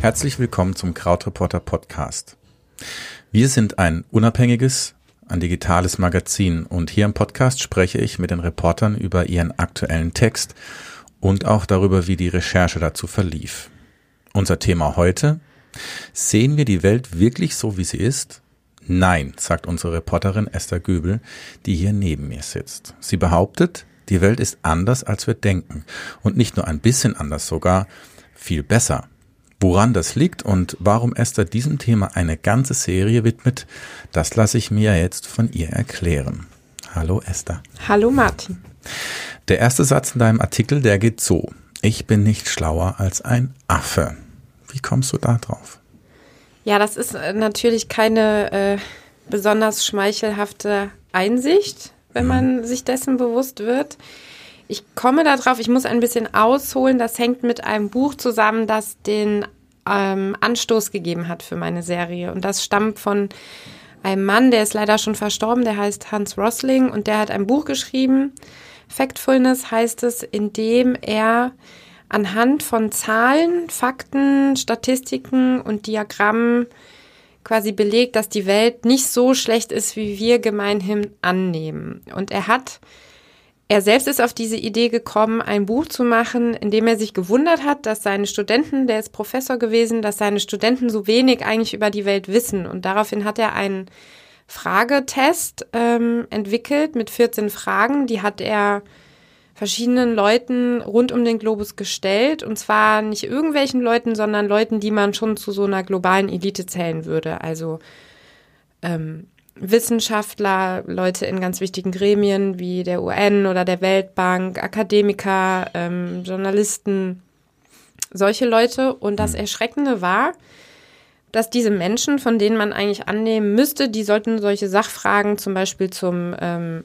Herzlich willkommen zum Krautreporter Podcast. Wir sind ein unabhängiges, ein digitales Magazin und hier im Podcast spreche ich mit den Reportern über ihren aktuellen Text und auch darüber, wie die Recherche dazu verlief. Unser Thema heute, sehen wir die Welt wirklich so, wie sie ist? Nein, sagt unsere Reporterin Esther Göbel, die hier neben mir sitzt. Sie behauptet, die Welt ist anders, als wir denken. Und nicht nur ein bisschen anders, sogar viel besser. Woran das liegt und warum Esther diesem Thema eine ganze Serie widmet, das lasse ich mir jetzt von ihr erklären. Hallo Esther. Hallo Martin. Der erste Satz in deinem Artikel, der geht so. Ich bin nicht schlauer als ein Affe. Wie kommst du da drauf? Ja, das ist äh, natürlich keine äh, besonders schmeichelhafte Einsicht, wenn man mhm. sich dessen bewusst wird. Ich komme darauf, ich muss ein bisschen ausholen. Das hängt mit einem Buch zusammen, das den ähm, Anstoß gegeben hat für meine Serie. Und das stammt von einem Mann, der ist leider schon verstorben, der heißt Hans Rosling und der hat ein Buch geschrieben. Factfulness heißt es, in dem er anhand von Zahlen, Fakten, Statistiken und Diagrammen quasi belegt, dass die Welt nicht so schlecht ist, wie wir gemeinhin annehmen. Und er hat er selbst ist auf diese Idee gekommen, ein Buch zu machen, in dem er sich gewundert hat, dass seine Studenten, der ist Professor gewesen, dass seine Studenten so wenig eigentlich über die Welt wissen. Und daraufhin hat er einen Fragetest ähm, entwickelt mit 14 Fragen. Die hat er verschiedenen Leuten rund um den Globus gestellt. Und zwar nicht irgendwelchen Leuten, sondern Leuten, die man schon zu so einer globalen Elite zählen würde. Also ähm, Wissenschaftler, Leute in ganz wichtigen Gremien wie der UN oder der Weltbank, Akademiker, ähm, Journalisten, solche Leute. Und das mhm. Erschreckende war, dass diese Menschen, von denen man eigentlich annehmen müsste, die sollten solche Sachfragen zum Beispiel zum ähm,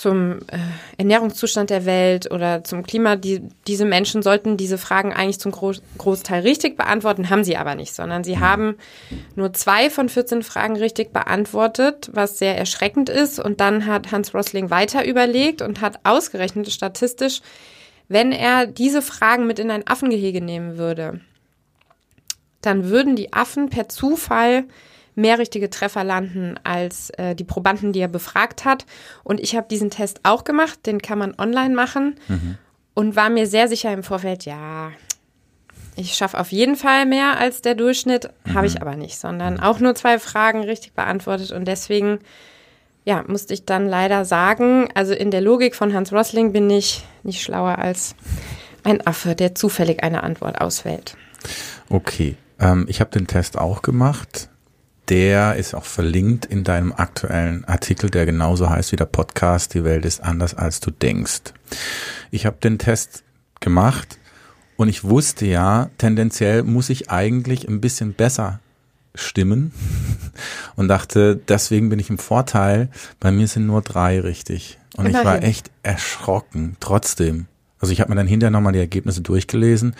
zum äh, Ernährungszustand der Welt oder zum Klima, die, diese Menschen sollten diese Fragen eigentlich zum Gro Großteil richtig beantworten, haben sie aber nicht, sondern sie haben nur zwei von 14 Fragen richtig beantwortet, was sehr erschreckend ist. Und dann hat Hans Rosling weiter überlegt und hat ausgerechnet statistisch, wenn er diese Fragen mit in ein Affengehege nehmen würde, dann würden die Affen per Zufall mehr richtige Treffer landen als äh, die Probanden, die er befragt hat. Und ich habe diesen Test auch gemacht, den kann man online machen mhm. und war mir sehr sicher im Vorfeld, ja, ich schaffe auf jeden Fall mehr als der Durchschnitt, mhm. habe ich aber nicht, sondern auch nur zwei Fragen richtig beantwortet und deswegen ja, musste ich dann leider sagen, also in der Logik von Hans Rosling bin ich nicht schlauer als ein Affe, der zufällig eine Antwort auswählt. Okay, ähm, ich habe den Test auch gemacht der ist auch verlinkt in deinem aktuellen Artikel, der genauso heißt wie der Podcast, die Welt ist anders als du denkst. Ich habe den Test gemacht und ich wusste ja, tendenziell muss ich eigentlich ein bisschen besser stimmen und dachte, deswegen bin ich im Vorteil. Bei mir sind nur drei richtig. Und Immerhin. ich war echt erschrocken, trotzdem. Also ich habe mir dann hinterher nochmal die Ergebnisse durchgelesen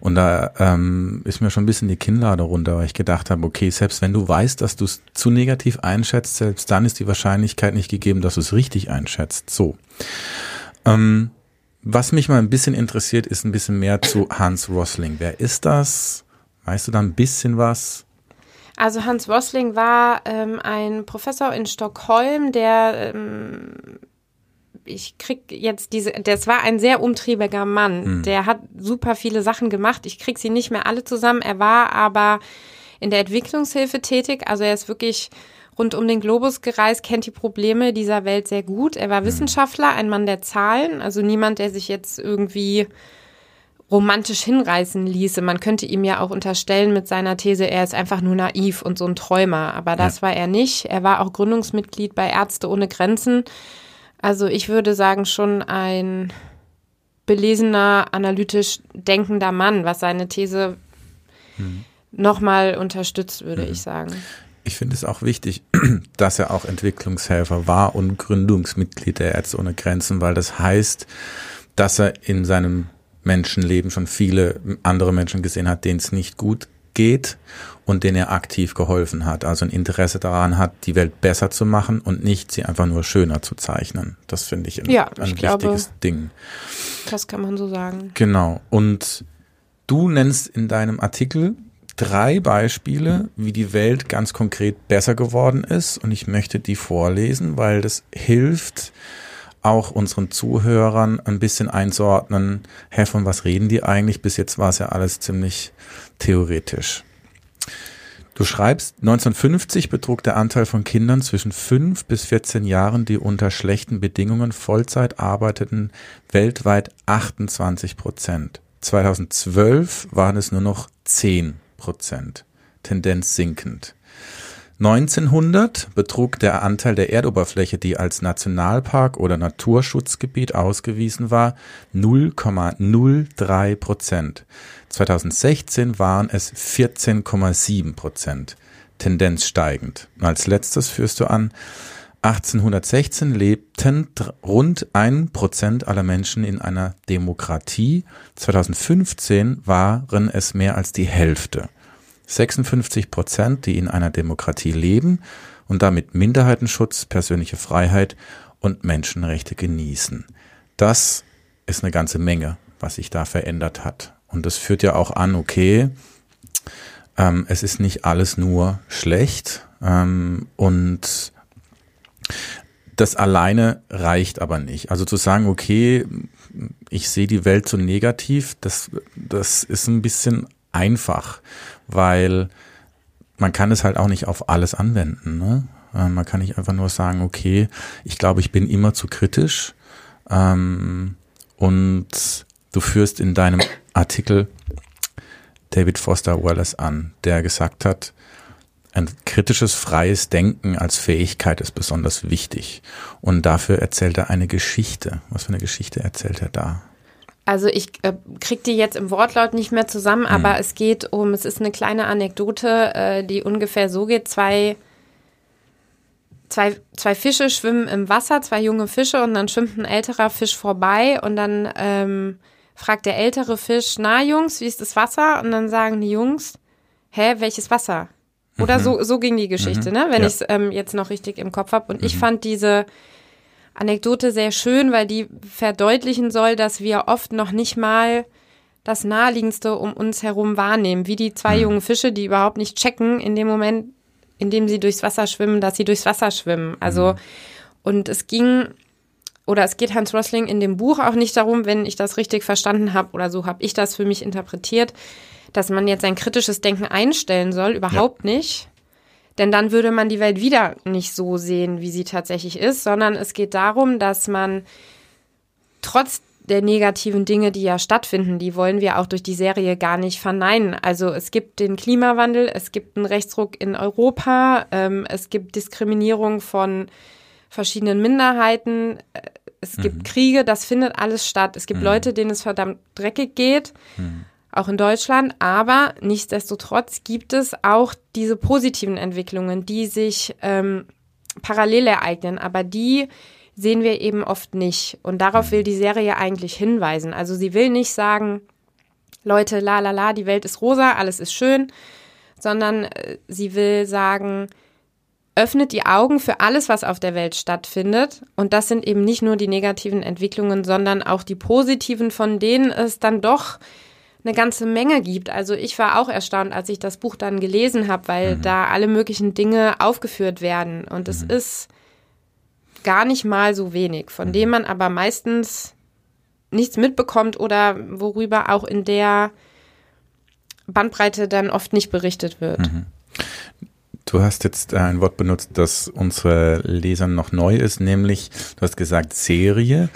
und da ähm, ist mir schon ein bisschen die Kinnlade runter, weil ich gedacht habe, okay, selbst wenn du weißt, dass du es zu negativ einschätzt, selbst dann ist die Wahrscheinlichkeit nicht gegeben, dass du es richtig einschätzt. So. Ähm, was mich mal ein bisschen interessiert, ist ein bisschen mehr zu Hans Rosling. Wer ist das? Weißt du da ein bisschen was? Also Hans Rosling war ähm, ein Professor in Stockholm, der ähm, ich krieg jetzt diese, das war ein sehr umtriebiger Mann. Mhm. Der hat super viele Sachen gemacht. Ich krieg sie nicht mehr alle zusammen. Er war aber in der Entwicklungshilfe tätig. Also er ist wirklich rund um den Globus gereist, kennt die Probleme dieser Welt sehr gut. Er war mhm. Wissenschaftler, ein Mann der Zahlen, also niemand, der sich jetzt irgendwie romantisch hinreißen ließe. Man könnte ihm ja auch unterstellen mit seiner These, er ist einfach nur naiv und so ein Träumer. Aber das ja. war er nicht. Er war auch Gründungsmitglied bei Ärzte ohne Grenzen. Also ich würde sagen, schon ein belesener, analytisch denkender Mann, was seine These mhm. nochmal unterstützt, würde mhm. ich sagen. Ich finde es auch wichtig, dass er auch Entwicklungshelfer war und Gründungsmitglied der Ärzte ohne Grenzen, weil das heißt, dass er in seinem Menschenleben schon viele andere Menschen gesehen hat, denen es nicht gut geht und denen er aktiv geholfen hat. Also ein Interesse daran hat, die Welt besser zu machen und nicht sie einfach nur schöner zu zeichnen. Das finde ich ein, Ja, ein ich glaube- wichtiges Ding. Das kann man so sagen. Genau. Und du nennst in deinem Artikel drei Beispiele, wie die Welt ganz konkret besser geworden ist. Und ich möchte die vorlesen, weil das hilft auch unseren Zuhörern ein bisschen einzuordnen, hä, von was reden die eigentlich? Bis jetzt war es ja alles ziemlich theoretisch. Du schreibst, 1950 betrug der Anteil von Kindern zwischen 5 bis 14 Jahren, die unter schlechten Bedingungen Vollzeit arbeiteten, weltweit 28 Prozent. 2012 waren es nur noch 10 Prozent. Tendenz sinkend. 1900 betrug der Anteil der Erdoberfläche, die als Nationalpark oder Naturschutzgebiet ausgewiesen war, 0,03 Prozent. 2016 waren es 14,7 Prozent. Tendenz steigend. Als letztes führst du an, 1816 lebten rund ein Prozent aller Menschen in einer Demokratie. 2015 waren es mehr als die Hälfte. 56 Prozent, die in einer Demokratie leben und damit Minderheitenschutz, persönliche Freiheit und Menschenrechte genießen. Das ist eine ganze Menge, was sich da verändert hat. Und das führt ja auch an, okay, ähm, es ist nicht alles nur schlecht ähm, und das alleine reicht aber nicht. Also zu sagen, okay, ich sehe die Welt so negativ, das, das ist ein bisschen einfach, weil man kann es halt auch nicht auf alles anwenden. Ne? Äh, Man kann nicht einfach nur sagen, okay, ich glaube, ich bin immer zu kritisch. Ähm, und du führst in deinem Artikel David Foster Wallace an, der gesagt hat, ein kritisches, freies Denken als Fähigkeit ist besonders wichtig. Und dafür erzählt er eine Geschichte. Was für eine Geschichte erzählt er da? Also ich äh, krieg die jetzt im Wortlaut nicht mehr zusammen, aber es geht um, es ist eine kleine Anekdote, äh, die ungefähr so geht. Zwei, zwei, zwei Fische schwimmen im Wasser, zwei junge Fische und dann schwimmt ein älterer Fisch vorbei und dann ähm, fragt der ältere Fisch, na Jungs, wie ist das Wasser? Und dann sagen die Jungs, hä, welches Wasser? Oder so, so ging die Geschichte, ne? Wenn Ja. ich es ähm, jetzt noch richtig im Kopf habe. Und ich fand diese Anekdote sehr schön, weil die verdeutlichen soll, dass wir oft noch nicht mal das Naheliegendste um uns herum wahrnehmen, wie die zwei jungen Fische, die überhaupt nicht checken in dem Moment, in dem sie durchs Wasser schwimmen, dass sie durchs Wasser schwimmen. Also, und es ging, oder es geht Hans Rosling in dem Buch auch nicht darum, wenn ich das richtig verstanden habe, oder so habe ich das für mich interpretiert, dass man jetzt ein kritisches Denken einstellen soll, überhaupt nicht. Denn dann würde man die Welt wieder nicht so sehen, wie sie tatsächlich ist, sondern es geht darum, dass man trotz der negativen Dinge, die ja stattfinden, die wollen wir auch durch die Serie gar nicht verneinen. Also es gibt den Klimawandel, es gibt einen Rechtsruck in Europa, ähm, es gibt Diskriminierung von verschiedenen Minderheiten, äh, es gibt Kriege, das findet alles statt. Es gibt Leute, denen es verdammt dreckig geht, auch in Deutschland, aber nichtsdestotrotz gibt es auch diese positiven Entwicklungen, die sich ähm, parallel ereignen, aber die sehen wir eben oft nicht. Und darauf will die Serie eigentlich hinweisen. Also sie will nicht sagen, Leute, la la la, die Welt ist rosa, alles ist schön, sondern äh, sie will sagen, öffnet die Augen für alles, was auf der Welt stattfindet. Und das sind eben nicht nur die negativen Entwicklungen, sondern auch die positiven, von denen es dann doch eine ganze Menge gibt. Also ich war auch erstaunt, als ich das Buch dann gelesen habe, weil da alle möglichen Dinge aufgeführt werden. Und es ist gar nicht mal so wenig, von dem man aber meistens nichts mitbekommt oder worüber auch in der Bandbreite dann oft nicht berichtet wird. Du hast jetzt ein Wort benutzt, das unsere Lesern noch neu ist, nämlich, du hast gesagt Serie.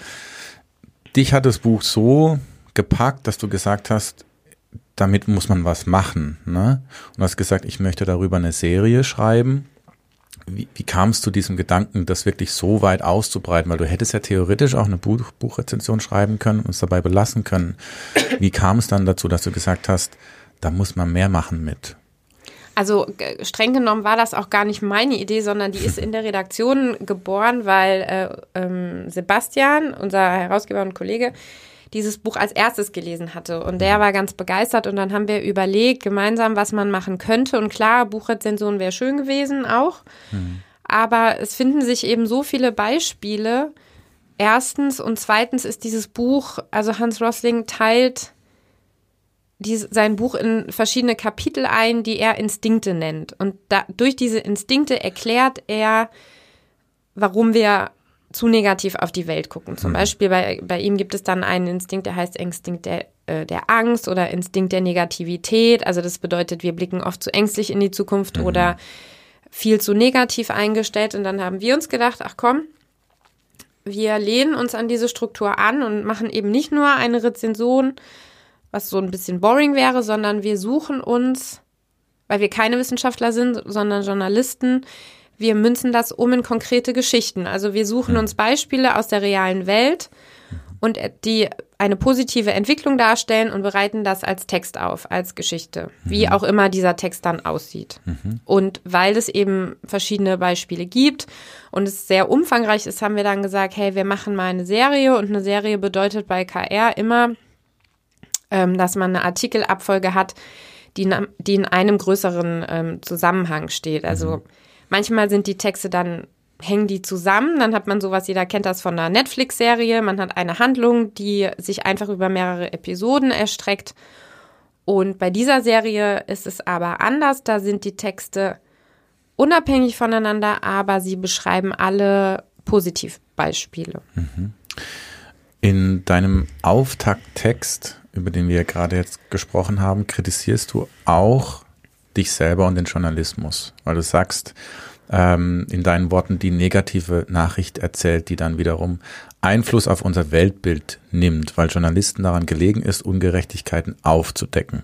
Dich hat das Buch so gepackt, dass du gesagt hast, damit muss man was machen. Ne? Und du hast gesagt, ich möchte darüber eine Serie schreiben. Wie, wie kam es zu diesem Gedanken, das wirklich so weit auszubreiten? Weil du hättest ja theoretisch auch eine Buch, Buchrezension schreiben können und es dabei belassen können. Wie kam es dann dazu, dass du gesagt hast, da muss man mehr machen mit? Also streng genommen war das auch gar nicht meine Idee, sondern die ist in der Redaktion geboren, weil äh, ähm, Sebastian, unser Herausgeber und Kollege, dieses Buch als erstes gelesen hatte. Und der war ganz begeistert und dann haben wir überlegt, gemeinsam, was man machen könnte. Und klar, Buchrezension wäre schön gewesen auch. Mhm. Aber es finden sich eben so viele Beispiele. Erstens und zweitens ist dieses Buch, also Hans Rosling teilt die, sein Buch in verschiedene Kapitel ein, die er Instinkte nennt. Und da, durch diese Instinkte erklärt er, warum wir zu negativ auf die Welt gucken. Zum mhm. Beispiel bei, bei ihm gibt es dann einen Instinkt, der heißt Instinkt der, äh, der Angst oder Instinkt der Negativität. Also das bedeutet, wir blicken oft zu ängstlich in die Zukunft mhm. oder viel zu negativ eingestellt. Und dann haben wir uns gedacht, ach komm, wir lehnen uns an diese Struktur an und machen eben nicht nur eine Rezension, was so ein bisschen boring wäre, sondern wir suchen uns, weil wir keine Wissenschaftler sind, sondern Journalisten, wir münzen das um in konkrete Geschichten. Also wir suchen hm. uns Beispiele aus der realen Welt und die eine positive Entwicklung darstellen und bereiten das als Text auf, als Geschichte, wie mhm. auch immer dieser Text dann aussieht. Mhm. Und weil es eben verschiedene Beispiele gibt und es sehr umfangreich ist, haben wir dann gesagt, hey, wir machen mal eine Serie und eine Serie bedeutet bei KR immer, ähm, dass man eine Artikelabfolge hat, die in, die in einem größeren ähm, Zusammenhang steht. Also mhm. Manchmal sind die Texte dann hängen die zusammen, dann hat man sowas, jeder kennt das von einer Netflix-Serie, man hat eine Handlung, die sich einfach über mehrere Episoden erstreckt. Und bei dieser Serie ist es aber anders, da sind die Texte unabhängig voneinander, aber sie beschreiben alle Positivbeispiele. Mhm. In deinem Auftakttext über den wir gerade jetzt gesprochen haben, kritisierst du auch dich selber und den Journalismus, weil du sagst, ähm, in deinen Worten die negative Nachricht erzählt, die dann wiederum Einfluss auf unser Weltbild nimmt, weil Journalisten daran gelegen ist, Ungerechtigkeiten aufzudecken.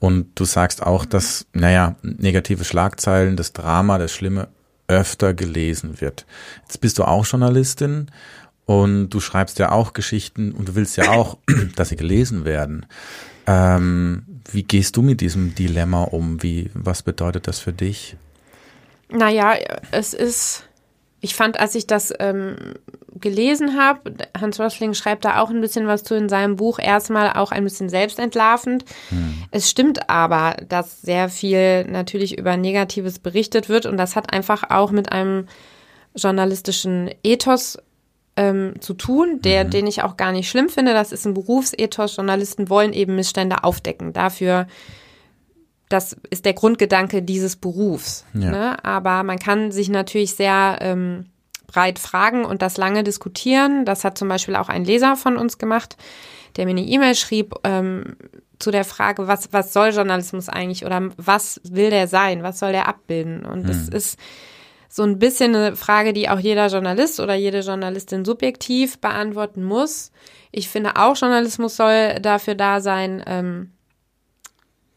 Und du sagst auch, dass, naja, negative Schlagzeilen, das Drama, das Schlimme öfter gelesen wird. Jetzt bist du auch Journalistin und du schreibst ja auch Geschichten und du willst ja auch, dass sie gelesen werden. Ähm, wie gehst du mit diesem Dilemma um? Wie, was bedeutet das für dich? Naja, es ist, ich fand, als ich das ähm, gelesen habe, Hans Rosling schreibt da auch ein bisschen was zu in seinem Buch, erstmal auch ein bisschen selbstentlarvend. Hm. Es stimmt aber, dass sehr viel natürlich über Negatives berichtet wird und das hat einfach auch mit einem journalistischen Ethos ähm, zu tun, der, mhm. den ich auch gar nicht schlimm finde. Das ist ein Berufsethos. Journalisten wollen eben Missstände aufdecken. Dafür, das ist der Grundgedanke dieses Berufs. Ja. Ne? Aber man kann sich natürlich sehr ähm, breit fragen und das lange diskutieren. Das hat zum Beispiel auch ein Leser von uns gemacht, der mir eine E-Mail schrieb ähm, zu der Frage, was, was soll Journalismus eigentlich oder was will der sein? Was soll der abbilden? Und es mhm. ist so ein bisschen eine Frage, die auch jeder Journalist oder jede Journalistin subjektiv beantworten muss. Ich finde auch, Journalismus soll dafür da sein, ähm,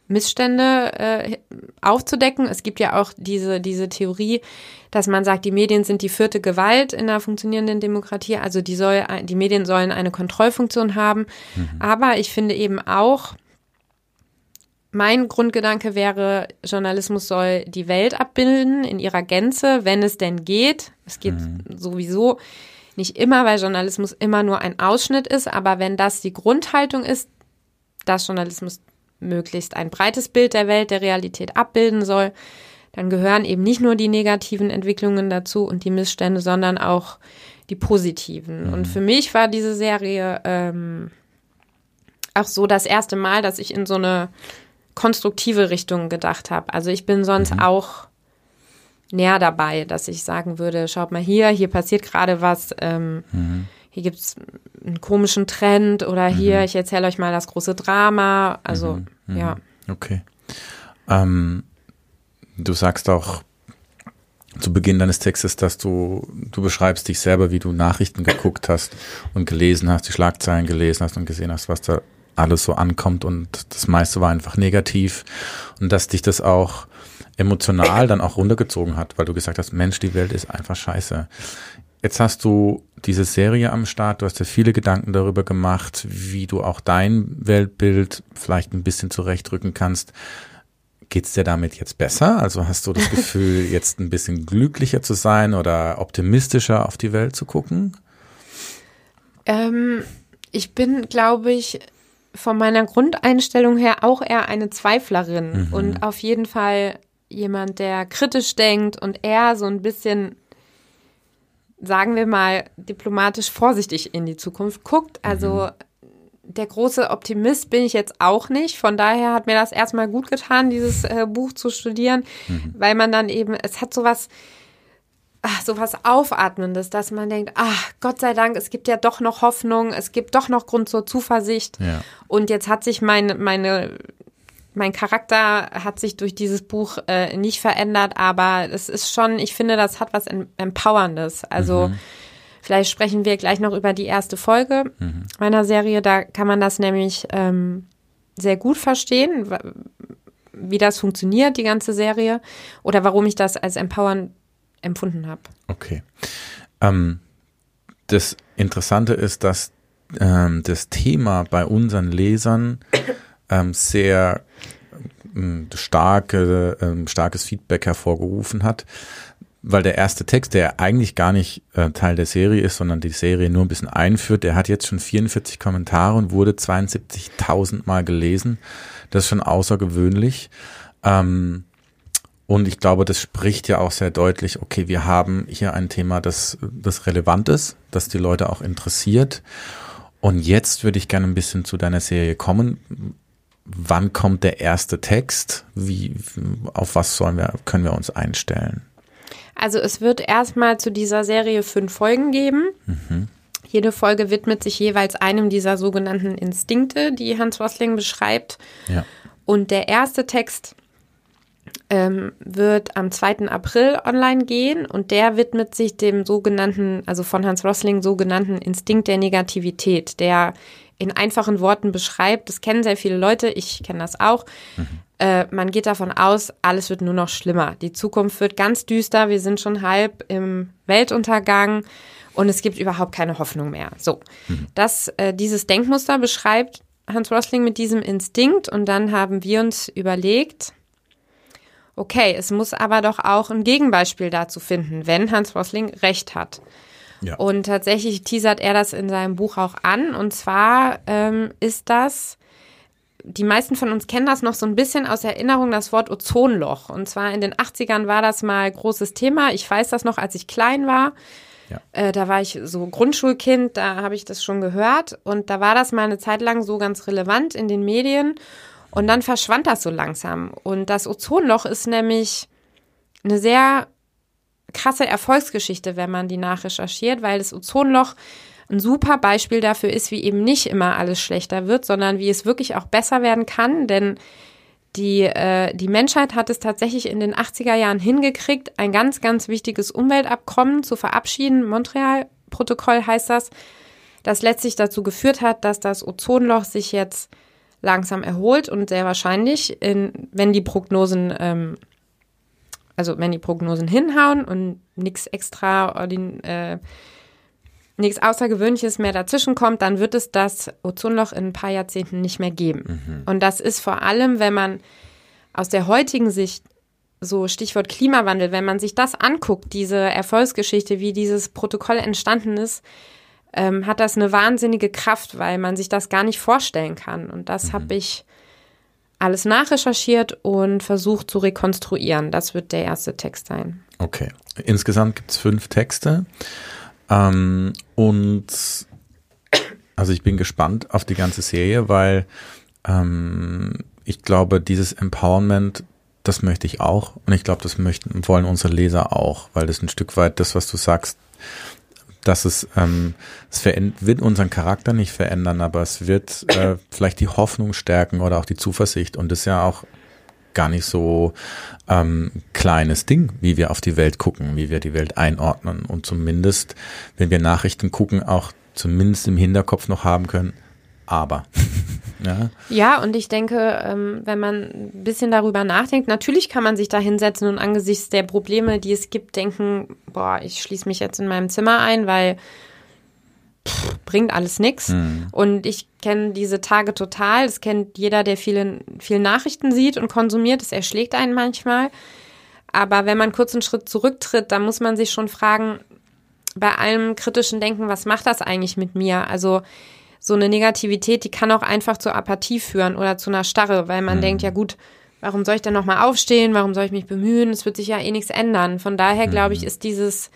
Missstände äh, aufzudecken. Es gibt ja auch diese, diese Theorie, dass man sagt, die Medien sind die vierte Gewalt in einer funktionierenden Demokratie. Also die, soll, die Medien sollen eine Kontrollfunktion haben. Mhm. Aber ich finde eben auch, mein Grundgedanke wäre, Journalismus soll die Welt abbilden in ihrer Gänze, wenn es denn geht. Es geht mhm. sowieso nicht immer, weil Journalismus immer nur ein Ausschnitt ist, aber wenn das die Grundhaltung ist, dass Journalismus möglichst ein breites Bild der Welt, der Realität abbilden soll, dann gehören eben nicht nur die negativen Entwicklungen dazu und die Missstände, sondern auch die positiven. Mhm. Und für mich war diese Serie ähm, auch so das erste Mal, dass ich in so eine konstruktive Richtung gedacht habe. Also ich bin sonst mhm. auch näher dabei, dass ich sagen würde, schaut mal hier, hier passiert gerade was, ähm, mhm. hier gibt es einen komischen Trend oder hier, mhm. ich erzähle euch mal das große Drama. Also mhm. Mhm. ja. Okay. Ähm, du sagst auch zu Beginn deines Textes, dass du, du beschreibst dich selber, wie du Nachrichten geguckt hast und gelesen hast, die Schlagzeilen gelesen hast und gesehen hast, was da alles so ankommt und das meiste war einfach negativ und dass dich das auch emotional dann auch runtergezogen hat, weil du gesagt hast, Mensch, die Welt ist einfach scheiße. Jetzt hast du diese Serie am Start, du hast dir viele Gedanken darüber gemacht, wie du auch dein Weltbild vielleicht ein bisschen zurechtrücken kannst. Geht's dir damit jetzt besser? Also hast du das Gefühl, jetzt ein bisschen glücklicher zu sein oder optimistischer auf die Welt zu gucken? Ähm, Ich bin, glaube ich, von meiner Grundeinstellung her auch eher eine Zweiflerin Mhm. und auf jeden Fall jemand, der kritisch denkt und eher so ein bisschen, sagen wir mal, diplomatisch vorsichtig in die Zukunft guckt. Also der große Optimist bin ich jetzt auch nicht. Von daher hat mir das erstmal gut getan, dieses äh, Buch zu studieren, weil man dann eben, es hat sowas, ach, sowas Aufatmendes, dass man denkt, ach, Gott sei Dank, es gibt ja doch noch Hoffnung, es gibt doch noch Grund zur Zuversicht. Ja. Und jetzt hat sich meine, meine, mein Charakter hat sich durch dieses Buch äh, nicht verändert, aber es ist schon, ich finde, das hat was em- Empowerndes. Also vielleicht sprechen wir gleich noch über die erste Folge meiner Serie. Da kann man das nämlich ähm, sehr gut verstehen, wie das funktioniert, die ganze Serie, oder warum ich das als empowernd empfunden habe. Okay. Ähm, das Interessante ist, dass ähm, das Thema bei unseren Lesern ähm, sehr ähm, starke, ähm, starkes Feedback hervorgerufen hat, weil der erste Text, der eigentlich gar nicht äh, Teil der Serie ist, sondern die Serie nur ein bisschen einführt, der hat jetzt schon 44 Kommentare und wurde 72.000 Mal gelesen. Das ist schon außergewöhnlich. Ähm, und ich glaube, das spricht ja auch sehr deutlich, okay, wir haben hier ein Thema, das, das relevant ist, das die Leute auch interessiert. Und jetzt würde ich gerne ein bisschen zu deiner Serie kommen. Wann kommt der erste Text? Wie, auf was sollen wir, können wir uns einstellen? Also es wird erstmal zu dieser Serie fünf Folgen geben. Jede Folge widmet sich jeweils einem dieser sogenannten Instinkte, die Hans Rosling beschreibt. Ja. Und der erste Text ähm, wird am 2. April online gehen und der widmet sich dem sogenannten, also von Hans Rosling sogenannten Instinkt der Negativität, der in einfachen Worten beschreibt, das kennen sehr viele Leute, ich kenne das auch, äh, man geht davon aus, alles wird nur noch schlimmer. Die Zukunft wird ganz düster, wir sind schon halb im Weltuntergang und es gibt überhaupt keine Hoffnung mehr. So, das, äh, dieses Denkmuster beschreibt Hans Rosling mit diesem Instinkt und dann haben wir uns überlegt, okay, es muss aber doch auch ein Gegenbeispiel dazu finden, wenn Hans Rosling recht hat. Ja. Und tatsächlich teasert er das in seinem Buch auch an. Und zwar ähm, ist das, die meisten von uns kennen das noch so ein bisschen aus Erinnerung, das Wort Ozonloch. Und zwar in den 80ern war das mal großes Thema. Ich weiß das noch, als ich klein war. Ja. Äh, da war ich so Grundschulkind, da habe ich das schon gehört. Und da war das mal eine Zeit lang so ganz relevant in den Medien. Und dann verschwand das so langsam. Und das Ozonloch ist nämlich eine sehr krasse Erfolgsgeschichte, wenn man die nachrecherchiert, weil das Ozonloch ein super Beispiel dafür ist, wie eben nicht immer alles schlechter wird, sondern wie es wirklich auch besser werden kann. Denn die, äh, die Menschheit hat es tatsächlich in den 80er Jahren hingekriegt, ein ganz, ganz wichtiges Umweltabkommen zu verabschieden. Montreal-Protokoll heißt das, das letztlich dazu geführt hat, dass das Ozonloch sich jetzt langsam erholt und sehr wahrscheinlich, in, wenn die Prognosen, ähm, also wenn die Prognosen hinhauen und nichts extra, äh, nichts Außergewöhnliches mehr dazwischen kommt, dann wird es das Ozonloch in ein paar Jahrzehnten nicht mehr geben. Und das ist vor allem, wenn man aus der heutigen Sicht so Stichwort Klimawandel, wenn man sich das anguckt, diese Erfolgsgeschichte, wie dieses Protokoll entstanden ist, ähm, hat das eine wahnsinnige Kraft, weil man sich das gar nicht vorstellen kann. Und das habe ich alles nachrecherchiert und versucht zu rekonstruieren. Das wird der erste Text sein. Okay. Insgesamt gibt es fünf Texte. Ähm, und also ich bin gespannt auf die ganze Serie, weil ähm, ich glaube, dieses Empowerment, das möchte ich auch. Und ich glaube, das möchten, wollen unsere Leser auch, weil das ein Stück weit das, was du sagst, dass es, ähm, es wird unseren Charakter nicht verändern, aber es wird äh, vielleicht die Hoffnung stärken oder auch die Zuversicht. Und das ist ja auch gar nicht so ähm, kleines Ding, wie wir auf die Welt gucken, wie wir die Welt einordnen. Und zumindest, wenn wir Nachrichten gucken, auch zumindest im Hinterkopf noch haben können, aber. ja. Ja, und ich denke, ähm, wenn man ein bisschen darüber nachdenkt, natürlich kann man sich da hinsetzen und angesichts der Probleme, die es gibt, denken, boah, ich schließe mich jetzt in meinem Zimmer ein, weil pff, bringt alles nichts. Mhm. Und ich kenne diese Tage total. Das kennt jeder, der viele, viele Nachrichten sieht und konsumiert. Das erschlägt einen manchmal. Aber wenn man kurz einen Schritt zurücktritt, dann muss man sich schon fragen, bei allem kritischen Denken, was macht das eigentlich mit mir? Also so eine Negativität, die kann auch einfach zur Apathie führen oder zu einer Starre, weil man mhm. denkt, ja gut, warum soll ich denn nochmal aufstehen? Warum soll ich mich bemühen? Es wird sich ja eh nichts ändern. Von daher, glaube ich, mhm. ist dieses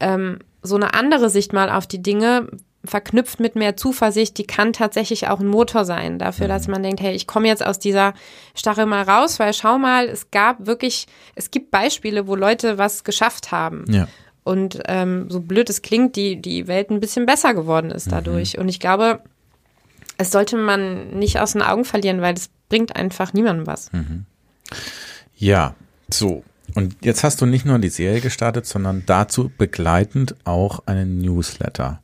ähm, so eine andere Sicht mal auf die Dinge verknüpft mit mehr Zuversicht, die kann tatsächlich auch ein Motor sein dafür, dass mhm. man denkt, hey, ich komme jetzt aus dieser Starre mal raus, weil schau mal, es gab wirklich, es gibt Beispiele, wo Leute was geschafft haben. Ja. Und ähm, so blöd es klingt, die, die Welt ein bisschen besser geworden ist dadurch. Mhm. Und ich glaube, es sollte man nicht aus den Augen verlieren, weil es bringt einfach niemandem was. Mhm. Ja, so. Und jetzt hast du nicht nur die Serie gestartet, sondern dazu begleitend auch einen Newsletter.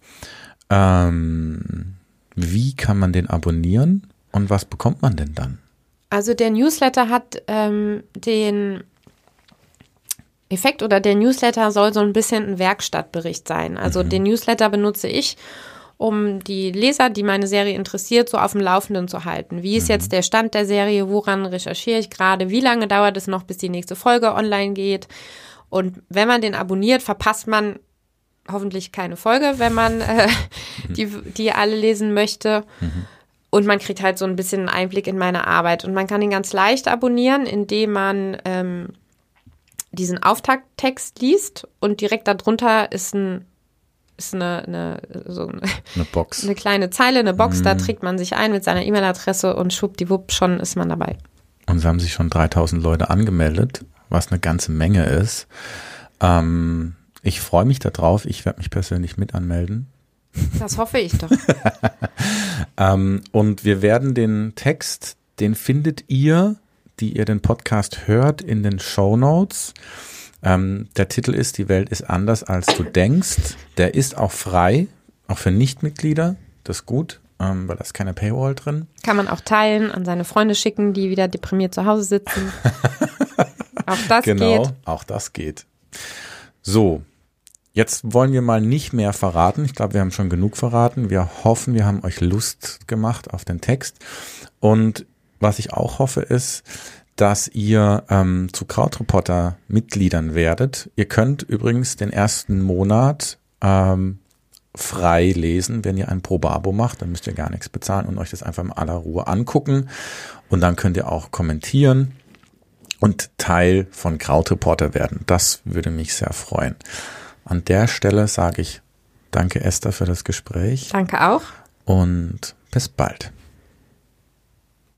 Ähm, wie kann man den abonnieren und was bekommt man denn dann? Also der Newsletter hat ähm, den Effekt oder der Newsletter soll so ein bisschen ein Werkstattbericht sein. Also mhm. den Newsletter benutze ich, um die Leser, die meine Serie interessiert, so auf dem Laufenden zu halten. Wie ist mhm. jetzt der Stand der Serie? Woran recherchiere ich gerade? Wie lange dauert es noch, bis die nächste Folge online geht? Und wenn man den abonniert, verpasst man hoffentlich keine Folge, wenn man äh, mhm. die, die alle lesen möchte. Mhm. Und man kriegt halt so ein bisschen einen Einblick in meine Arbeit. Und man kann ihn ganz leicht abonnieren, indem man ähm, diesen Auftakttext liest und direkt darunter ist ein ist eine, eine, so eine, eine Box. Eine kleine Zeile, eine Box, mhm. da trägt man sich ein mit seiner E-Mail-Adresse und schwuppdiwupp, schon ist man dabei. Und es haben sich schon 3000 Leute angemeldet, was eine ganze Menge ist. Ähm, ich freue mich darauf. Ich werde mich persönlich mit anmelden. Das hoffe ich doch. ähm, und wir werden den Text, den findet ihr, die ihr den Podcast hört, in den Show Notes. Ähm, der Titel ist Die Welt ist anders, als du denkst. Der ist auch frei, auch für Nichtmitglieder. Das ist gut, ähm, weil da ist keine Paywall drin. Kann man auch teilen, an seine Freunde schicken, die wieder deprimiert zu Hause sitzen. auch das genau, geht. Auch das geht. So, Jetzt wollen wir mal nicht mehr verraten. Ich glaube, wir haben schon genug verraten. Wir hoffen, wir haben euch Lust gemacht auf den Text. Und was ich auch hoffe, ist, dass ihr ähm, zu Krautreporter Mitgliedern werdet. Ihr könnt übrigens den ersten Monat ähm, frei lesen, wenn ihr ein Probeabo macht. Dann müsst ihr gar nichts bezahlen und euch das einfach in aller Ruhe angucken. Und dann könnt ihr auch kommentieren und Teil von Krautreporter werden. Das würde mich sehr freuen. An der Stelle sage ich danke Esther für das Gespräch. Danke auch. Und bis bald.